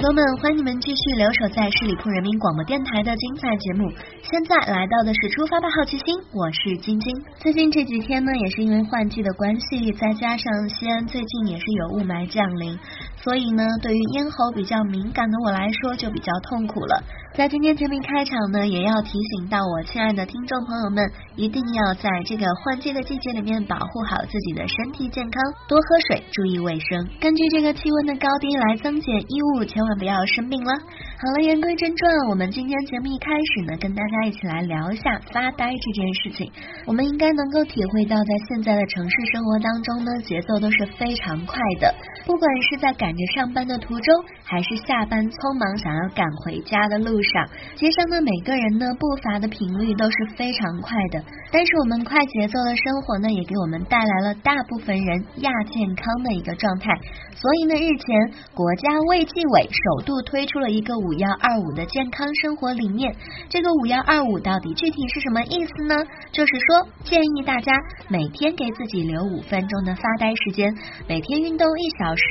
朋友们，欢迎你们继续留守在十里铺人民广播电台的精彩节目。现在来到的是出发吧好奇心，我是晶晶。最近这几天呢，也是因为换季的关系，再加上西安最近也是有雾霾降临，所以呢，对于咽喉比较敏感的我来说就比较痛苦了。在今天节目开场呢，也要提醒到我亲爱的听众朋友们，一定要在这个换季的季节里面保护好自己的身体健康，多喝水，注意卫生。根据这个气温的高低来增减衣物，千万不要生病了。好了，言归正传，我们今天节目一开始呢，跟大家一起来聊一下发呆这件事情。我们应该能够体会到，在现在的城市生活当中呢，节奏都是非常快的，不管是在赶着上班的途中，还是下班匆忙想要赶回家的路。上街上的每个人呢，步伐的频率都是非常快的。但是我们快节奏的生活呢，也给我们带来了大部分人亚健康的一个状态。所以呢，日前国家卫计委首度推出了一个五五幺二五的健康生活理念。这个五幺二五到底具体是什么意思呢？就是说建议大家每天给自己留五分钟的发呆时间，每天运动一小时，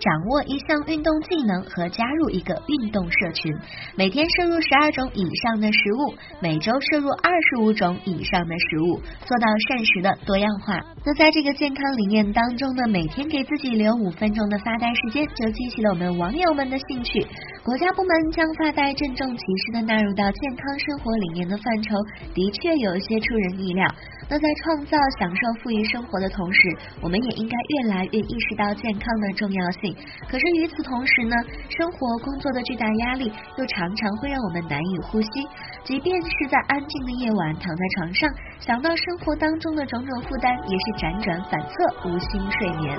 掌握一项运动技能和加入一个运动社群，每天。摄入十二种以上的食物，每周摄入二十五种以上的食物，做到膳食的多样化。那在这个健康理念当中呢，每天给自己留五分钟的发呆时间，就激起了我们网友们的兴趣。国家部门将发带郑重其事的纳入到健康生活理念的范畴，的确有些出人意料。那在创造享受富裕生活的同时，我们也应该越来越意识到健康的重要性。可是与此同时呢，生活工作的巨大压力又常常会让我们难以呼吸。即便是在安静的夜晚躺在床上，想到生活当中的种种负担，也是辗转反侧，无心睡眠。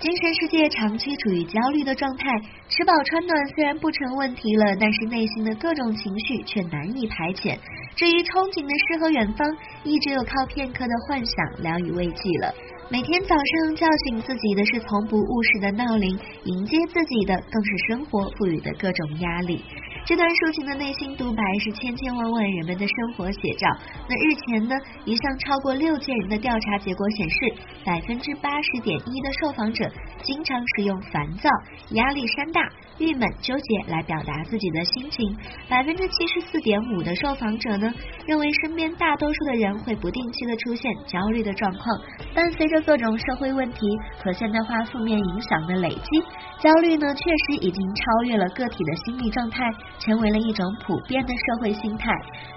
精神世界长期处于焦虑的状态，吃饱穿暖虽然不成问题了，但是内心的各种情绪却难以排遣。至于憧憬的诗和远方，一直有靠片刻的幻想聊以慰藉了。每天早上叫醒自己的是从不误事的闹铃，迎接自己的更是生活赋予的各种压力。这段抒情的内心独白是千千万万人们的生活写照。那日前呢，一项超过六千人的调查结果显示，百分之八十点一的受访者经常使用烦躁、压力山大、郁闷、纠结来表达自己的心情。百分之七十四点五的受访者呢，认为身边大多数的人会不定期的出现焦虑的状况。伴随着各种社会问题和现代化负面影响的累积，焦虑呢确实已经超越了个体的心理状态。成为了一种普遍的社会心态。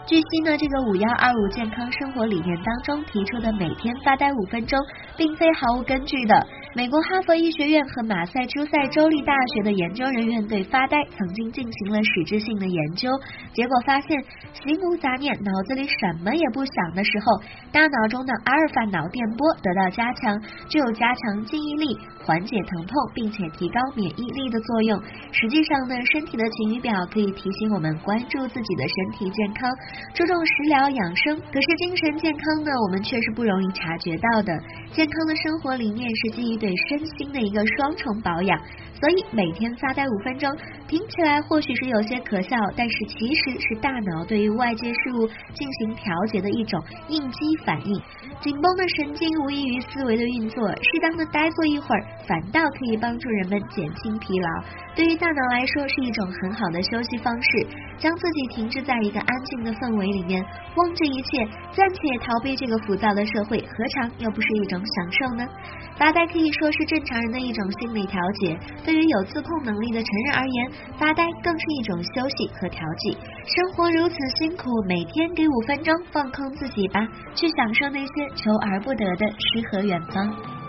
据悉呢，这个五幺二五健康生活理念当中提出的每天发呆五分钟，并非毫无根据的。美国哈佛医学院和马赛诸塞州立大学的研究人员对发呆曾经进行了实质性的研究，结果发现，心无杂念、脑子里什么也不想的时候，大脑中的阿尔法脑电波得到加强，具有加强记忆力、缓解疼痛，并且提高免疫力的作用。实际上呢，身体的晴雨表可以提醒我们关注自己的身体健康，注重食疗养生。可是精神健康呢，我们却是不容易察觉到的。健康的生活理念是基于。对身心的一个双重保养，所以每天发呆五分钟，听起来或许是有些可笑，但是其实是大脑对于外界事物进行调节的一种应激反应。紧绷的神经无异于思维的运作，适当的呆坐一会儿，反倒可以帮助人们减轻疲劳。对于大脑来说，是一种很好的休息方式。将自己停滞在一个安静的氛围里面，忘这一切，暂且逃避这个浮躁的社会，何尝又不是一种享受呢？发呆可以说是正常人的一种心理调节，对于有自控能力的成人而言，发呆更是一种休息和调剂。生活如此辛苦，每天给五分钟放空自己吧，去享受那些求而不得的诗和远方。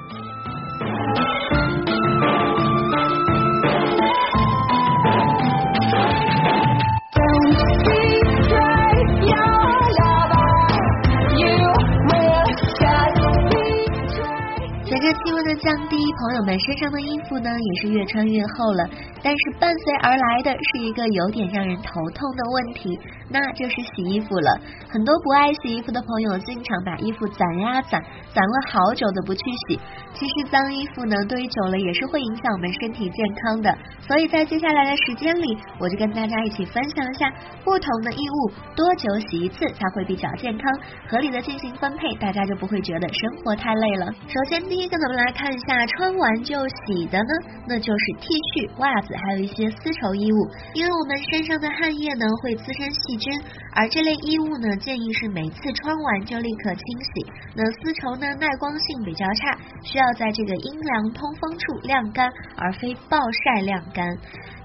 降低朋友们身上的衣服呢，也是越穿越厚了。但是伴随而来的是一个有点让人头痛的问题，那就是洗衣服了。很多不爱洗衣服的朋友，经常把衣服攒呀攒，攒了好久都不去洗。其实脏衣服呢，堆久了也是会影响我们身体健康的。所以在接下来的时间里，我就跟大家一起分享一下不同的衣物多久洗一次才会比较健康，合理的进行分配，大家就不会觉得生活太累了。首先第一个，咱，们来看下穿完就洗的呢，那就是 T 恤、袜子，还有一些丝绸衣物。因为我们身上的汗液呢会滋生细菌，而这类衣物呢建议是每次穿完就立刻清洗。那丝绸呢耐光性比较差，需要在这个阴凉通风处晾干，而非暴晒晾干。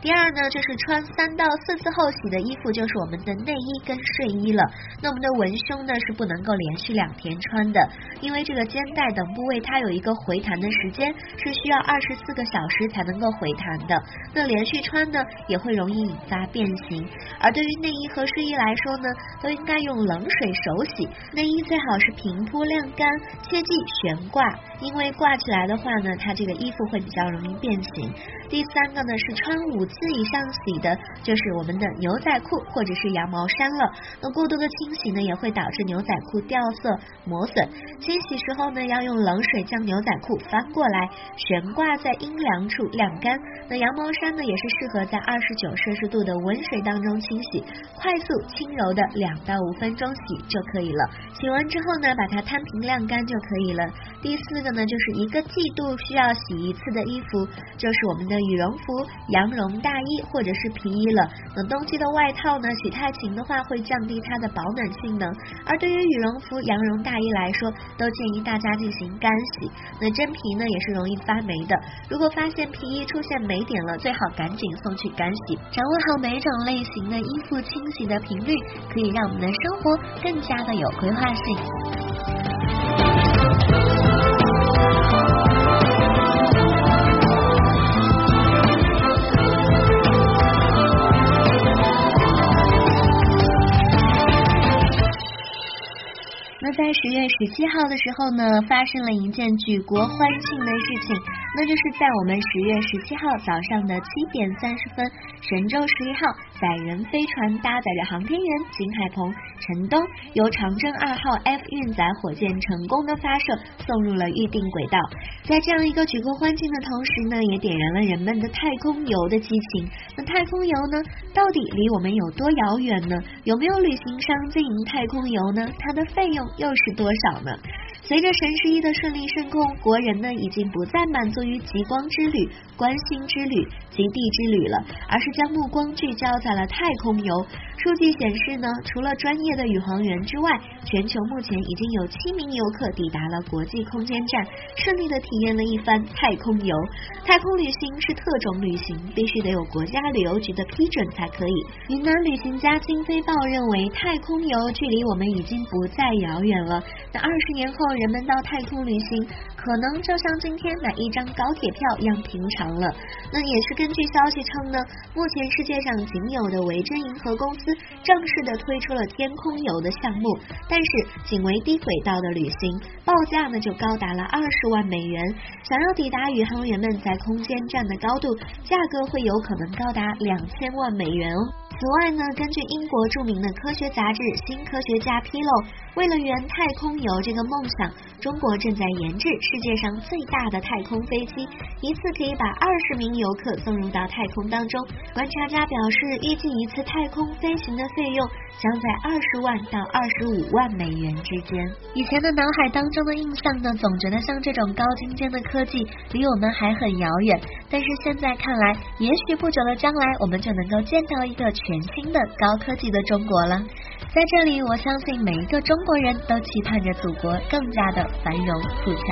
第二呢，就是穿三到四次后洗的衣服，就是我们的内衣跟睡衣了。那我们的文胸呢是不能够连续两天穿的，因为这个肩带等部位它有一个回弹的时间，是需要二十四个小时才能够回弹的。那连续穿呢也会容易引发变形。而对于内衣和睡衣来说呢，都应该用冷水手洗。内衣最好是平铺晾干，切记悬挂，因为挂起来的话呢，它这个衣服会比较容易变形。第三个呢是穿五次以上洗的，就是我们的牛仔裤或者是羊毛衫了。那过多的清洗呢，也会导致牛仔裤掉色磨损。清洗时候呢，要用冷水将牛仔裤翻过来，悬挂在阴凉处晾干。那羊毛衫呢，也是适合在二十九摄氏度的温水当中清洗，快速轻柔的两到五分钟洗就可以了。洗完之后呢，把它摊平晾干就可以了。第四个呢，就是一个季度需要洗一次的衣服，就是我们的。羽绒服、羊绒大衣或者是皮衣了。那冬季的外套呢，洗太勤的话会降低它的保暖性能。而对于羽绒服、羊绒大衣来说，都建议大家进行干洗。那真皮呢也是容易发霉的。如果发现皮衣出现霉点了，最好赶紧送去干洗。掌握好每种类型的衣服清洗的频率，可以让我们的生活更加的有规划性。那在十月十七号的时候呢，发生了一件举国欢庆的事情，那就是在我们十月十七号早上的七点三十分，神舟十一号载人飞船搭载着航天员金海鹏、陈冬，由长征二号 F 运载火箭成功的发射，送入了预定轨道。在这样一个举国欢庆的同时呢，也点燃了人们的太空游的激情。那太空游呢，到底离我们有多遥远呢？有没有旅行商经营太空游呢？它的费用？又是多少呢？随着神十一的顺利升空，国人呢已经不再满足于极光之旅、观星之旅、极地之旅了，而是将目光聚焦在了太空游。数据显示呢，除了专业的宇航员之外，全球目前已经有七名游客抵达了国际空间站，顺利的体验了一番太空游。太空旅行是特种旅行，必须得有国家旅游局的批准才可以。云南旅行家金飞豹认为，太空游距离我们已经不再遥远了。那二十年后，人们到太空旅行，可能就像今天买一张高铁票一样平常了。那也是根据消息称呢，目前世界上仅有的维珍银河公司。正式的推出了天空游的项目，但是仅为低轨道的旅行，报价呢就高达了二十万美元。想要抵达宇航员们在空间站的高度，价格会有可能高达两千万美元哦。此外呢，根据英国著名的科学杂志《新科学家》披露，为了圆太空游这个梦想，中国正在研制世界上最大的太空飞机，一次可以把二十名游客送入到太空当中。观察家表示，预计一次太空飞行的费用将在二十万到二十五万美元之间。以前的脑海当中的印象呢，总觉得像这种高精尖的科技离我们还很遥远，但是现在看来，也许不久的将来，我们就能够见到一个全。新的高科技的中国了，在这里，我相信每一个中国人都期盼着祖国更加的繁荣富强。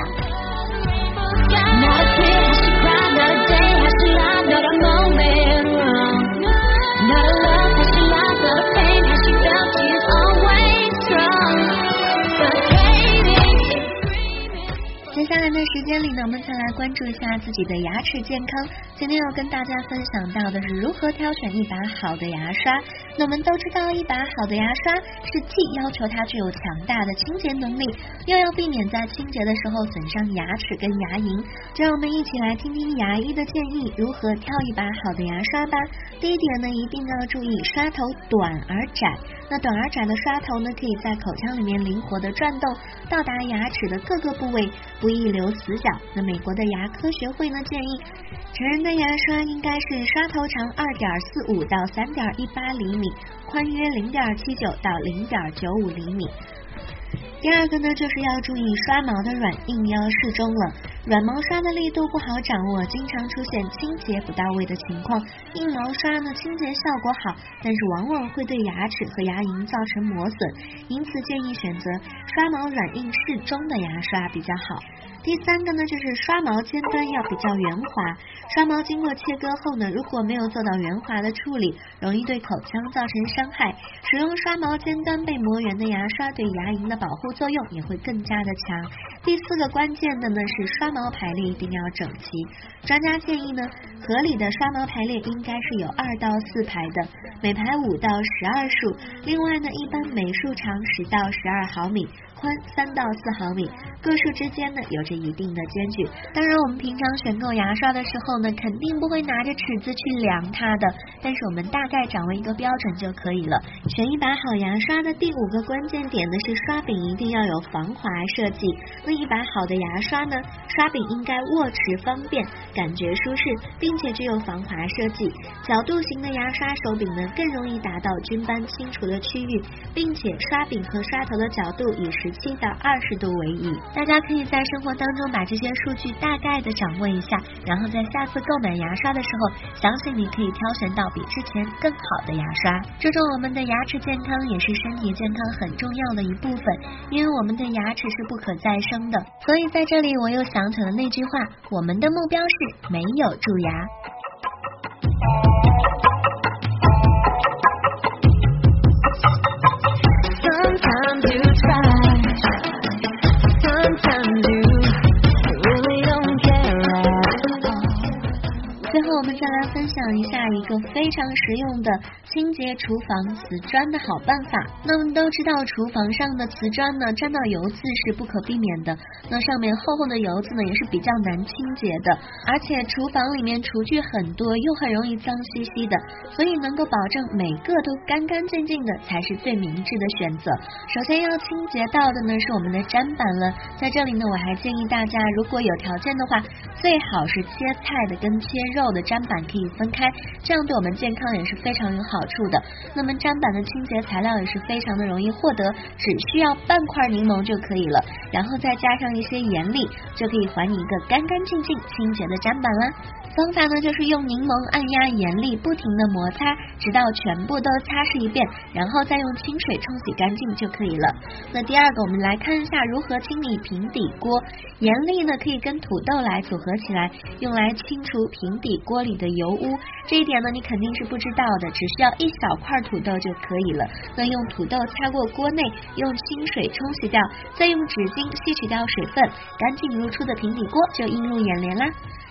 接下来的时间里呢，我们再来关注一下自己的牙齿健康。今天要跟大家分享到的是如何挑选一把好的牙刷。那我们都知道，一把好的牙刷是既要求它具有强大的清洁能力，又要避免在清洁的时候损伤牙齿跟牙龈。就让我们一起来听听牙医的建议，如何挑一把好的牙刷吧。第一点呢，一定要注意刷头短而窄。那短而窄的刷头呢，可以在口腔里面灵活的转动，到达牙齿的各个部位，不易留死角。那美国的牙科学会呢建议，成人的牙刷应该是刷头长二点四五到三点一八厘米，宽约零点七九到零点九五厘米。第二个呢，就是要注意刷毛的软硬要适中了。软毛刷的力度不好掌握，经常出现清洁不到位的情况；硬毛刷呢，清洁效果好，但是往往会对牙齿和牙龈造成磨损。因此建议选择刷毛软硬适中的牙刷比较好。第三个呢，就是刷毛尖端要比较圆滑。刷毛经过切割后呢，如果没有做到圆滑的处理，容易对口腔造成伤害。使用刷毛尖端被磨圆的牙刷，对牙龈的保护作用也会更加的强。第四个关键的呢是刷毛毛排列一定要整齐。专家建议呢，合理的刷毛排列应该是有二到四排的，每排五到十二束。另外呢，一般每束长十到十二毫米。宽三到四毫米，各数之间呢有着一定的间距。当然，我们平常选购牙刷的时候呢，肯定不会拿着尺子去量它的，但是我们大概掌握一个标准就可以了。选一把好牙刷的第五个关键点呢是刷柄一定要有防滑设计。那一把好的牙刷呢，刷柄应该握持方便，感觉舒适，并且具有防滑设计。角度型的牙刷手柄呢更容易达到菌斑清除的区域，并且刷柄和刷头的角度以十。七到二十度为宜，大家可以在生活当中把这些数据大概的掌握一下，然后在下次购买牙刷的时候，相信你可以挑选到比之前更好的牙刷。注重我们的牙齿健康也是身体健康很重要的一部分，因为我们的牙齿是不可再生的。所以在这里我又想起了那句话：我们的目标是没有蛀牙。我们再来分享一下一个非常实用的清洁厨房瓷砖的好办法。那我们都知道，厨房上的瓷砖呢，沾到油渍是不可避免的。那上面厚厚的油渍呢，也是比较难清洁的。而且厨房里面厨具很多，又很容易脏兮兮的，所以能够保证每个都干干净净的，才是最明智的选择。首先要清洁到的呢，是我们的砧板了。在这里呢，我还建议大家，如果有条件的话，最好是切菜的跟切肉的。砧板可以分开，这样对我们健康也是非常有好处的。那么砧板的清洁材料也是非常的容易获得，只需要半块柠檬就可以了，然后再加上一些盐粒，就可以还你一个干干净净、清洁的砧板啦。方法呢，就是用柠檬按压盐粒，不停的摩擦，直到全部都擦拭一遍，然后再用清水冲洗干净就可以了。那第二个，我们来看一下如何清理平底锅。盐粒呢，可以跟土豆来组合起来，用来清除平底锅里的油污。这一点呢，你肯定是不知道的，只需要一小块土豆就可以了。那用土豆擦过锅内，用清水冲洗掉，再用纸巾吸取掉水分，干净如初的平底锅就映入眼帘啦。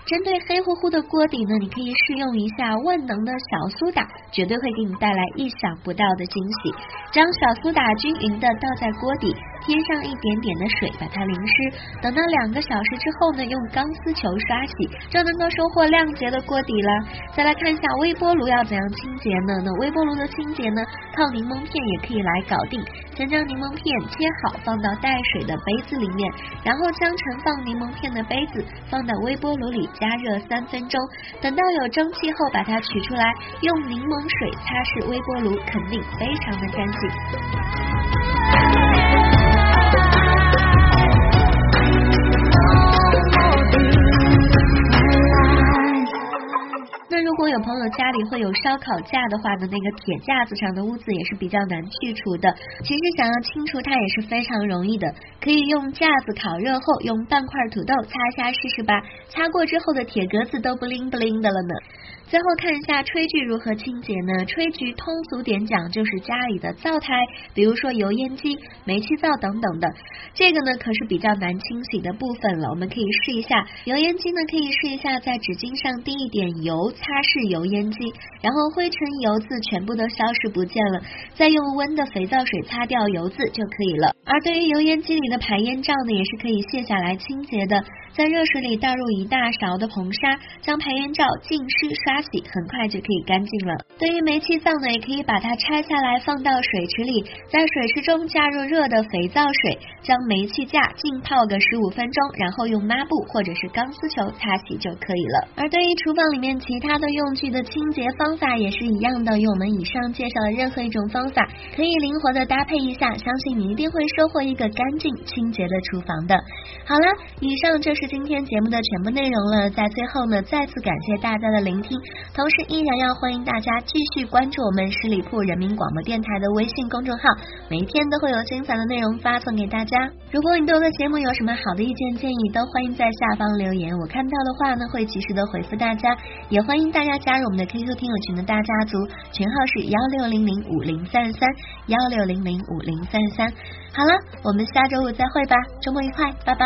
针对黑乎乎的锅底呢，你可以试用一下万能的小苏打，绝对会给你带来意想不到的惊喜。将小苏打均匀的倒在锅底。添上一点点的水，把它淋湿。等到两个小时之后呢，用钢丝球刷洗，就能够收获亮洁的锅底了。再来看一下微波炉要怎样清洁呢？那微波炉的清洁呢，靠柠檬片也可以来搞定。先将柠檬片切好，放到带水的杯子里面，然后将盛放柠檬片的杯子放到微波炉里加热三分钟。等到有蒸汽后，把它取出来，用柠檬水擦拭微波炉，肯定非常的干净。如果有朋友家里会有烧烤架的话呢，那个铁架子上的污渍也是比较难去除的。其实想要清除它也是非常容易的，可以用架子烤热后用半块土豆擦一下试试吧。擦过之后的铁格子都不灵不灵的了呢。最后看一下炊具如何清洁呢？炊具通俗点讲就是家里的灶台，比如说油烟机、煤气灶等等的。这个呢可是比较难清洗的部分了，我们可以试一下。油烟机呢可以试一下在纸巾上滴一点油，擦拭油烟机，然后灰尘油渍全部都消失不见了，再用温的肥皂水擦掉油渍就可以了。而对于油烟机里的排烟罩呢，也是可以卸下来清洁的。在热水里倒入一大勺的硼砂，将排烟罩浸湿刷洗，很快就可以干净了。对于煤气灶呢，也可以把它拆下来放到水池里，在水池中加入热的肥皂水，将煤气架浸泡个十五分钟，然后用抹布或者是钢丝球擦洗就可以了。而对于厨房里面其他的用具的清洁方法也是一样的，用我们以上介绍的任何一种方法，可以灵活的搭配一下，相信你一定会收获一个干净清洁的厨房的。好了，以上就是。今天节目的全部内容了，在最后呢，再次感谢大家的聆听，同时依然要欢迎大家继续关注我们十里铺人民广播电台的微信公众号，每一天都会有精彩的内容发送给大家。如果你对我的节目有什么好的意见建议，都欢迎在下方留言，我看到的话呢，会及时的回复大家。也欢迎大家加入我们的 QQ 听友群的大家族，群号是幺六零零五零三三幺六零零五零三三。好了，我们下周五再会吧，周末愉快，拜拜。